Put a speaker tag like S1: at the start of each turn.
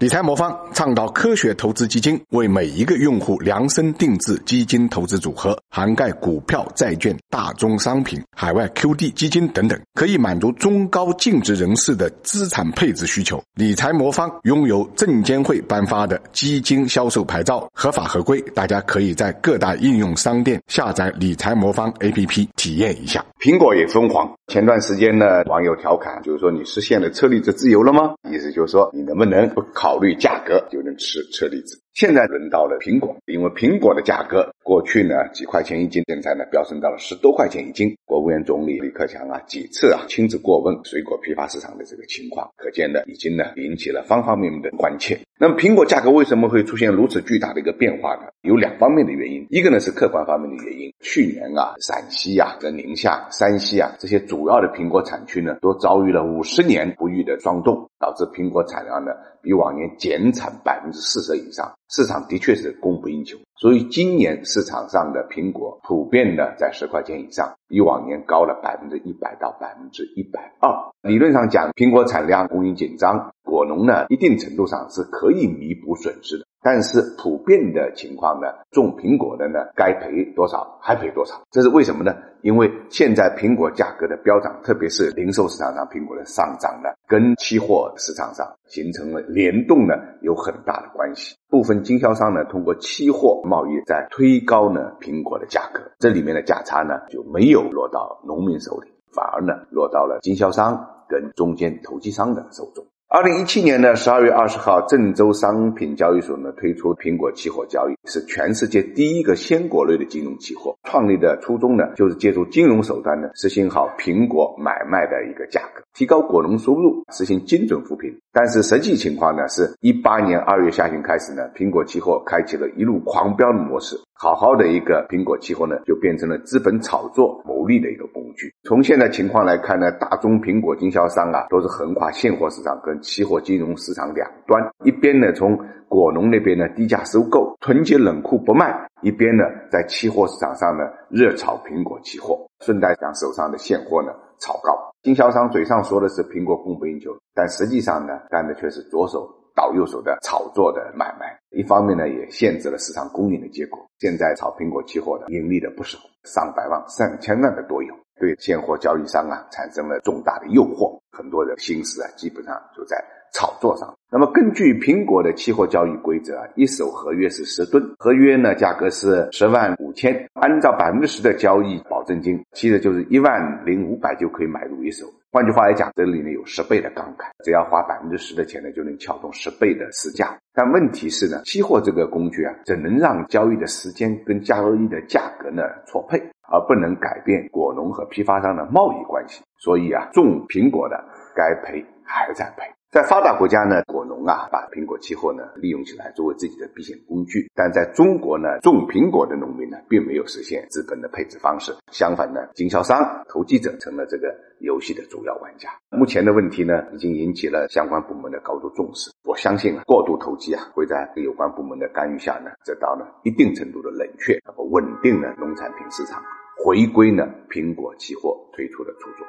S1: 理财魔方倡导科学投资基金，为每一个用户量身定制基金投资组合，涵盖股票、债券、大宗商品、海外 QD 基金等等，可以满足中高净值人士的资产配置需求。理财魔方拥有证监会颁发的基金销售牌照，合法合规。大家可以在各大应用商店下载理财魔方 APP 体验一下。
S2: 苹果也疯狂。前段时间呢，网友调侃，就是说你实现了车厘子自由了吗？意思就是说，你能不能不考考虑价格就能吃车厘子？现在轮到了苹果，因为苹果的价格过去呢几块钱一斤，现在呢飙升到了十多块钱一斤。国务院总理李克强啊几次啊亲自过问水果批发市场的这个情况，可见呢已经呢引起了方方面面的关切。那么苹果价格为什么会出现如此巨大的一个变化呢？有两方面的原因，一个呢是客观方面的原因，去年啊陕西啊、跟宁夏、山西啊这些主要的苹果产区呢都遭遇了五十年不遇的霜冻，导致苹果产量呢比往年减产百分之四十以上。市场的确是供不应求，所以今年市场上的苹果普遍呢在十块钱以上，比往年高了百分之一百到百分之一百二。理论上讲，苹果产量供应紧张，果农呢一定程度上是可以弥补损失的。但是普遍的情况呢，种苹果的呢，该赔多少还赔多少，这是为什么呢？因为现在苹果价格的飙涨，特别是零售市场上苹果的上涨呢，跟期货市场上形成了联动呢，有很大的关系。部分经销商呢，通过期货贸易在推高呢苹果的价格，这里面的价差呢就没有落到农民手里，反而呢落到了经销商跟中间投机商的手中。二零一七年的十二月二十号，郑州商品交易所呢推出苹果期货交易，是全世界第一个鲜果类的金融期货。创立的初衷呢，就是借助金融手段呢，实行好苹果买卖的一个价格，提高果农收入，实行精准扶贫。但是实际情况呢，是一八年二月下旬开始呢，苹果期货开启了一路狂飙的模式。好好的一个苹果期货呢，就变成了资本炒作牟利的一个工具。从现在情况来看呢，大宗苹果经销商啊，都是横跨现货市场跟期货金融市场两端，一边呢从果农那边呢低价收购，囤积冷库不卖；一边呢在期货市场上呢热炒苹果期货，顺带将手上的现货呢炒高。经销商嘴上说的是苹果供不应求，但实际上呢干的却是左手倒右手的炒作的买卖。一方面呢，也限制了市场供应的结果。现在炒苹果期货的盈利的不少，上百万、上千万的都有，对现货交易商啊产生了重大的诱惑。很多的心思啊，基本上就在炒作上。那么根据苹果的期货交易规则啊，一手合约是十吨，合约呢价格是十万五千，按照百分之十的交易保证金，其实就是一万零五百就可以买入一手。换句话来讲，这里面有十倍的杠杆，只要花百分之十的钱呢，就能撬动十倍的市价。但问题是呢，期货这个工具啊，只能让交易的时间跟交易的价格呢错配，而不能改变果农和批发商的贸易关系。所以啊，种苹果的该赔还在赔。在发达国家呢，果农啊把苹果期货呢利用起来作为自己的避险工具；但在中国呢，种苹果的农民呢并没有实现资本的配置方式，相反呢，经销商、投机者成了这个游戏的主要玩家。目前的问题呢，已经引起了相关部门的高度重视。我相信啊，过度投机啊会在有关部门的干预下呢，得到了一定程度的冷却，那么稳定了农产品市场，回归呢苹果期货推出的初衷。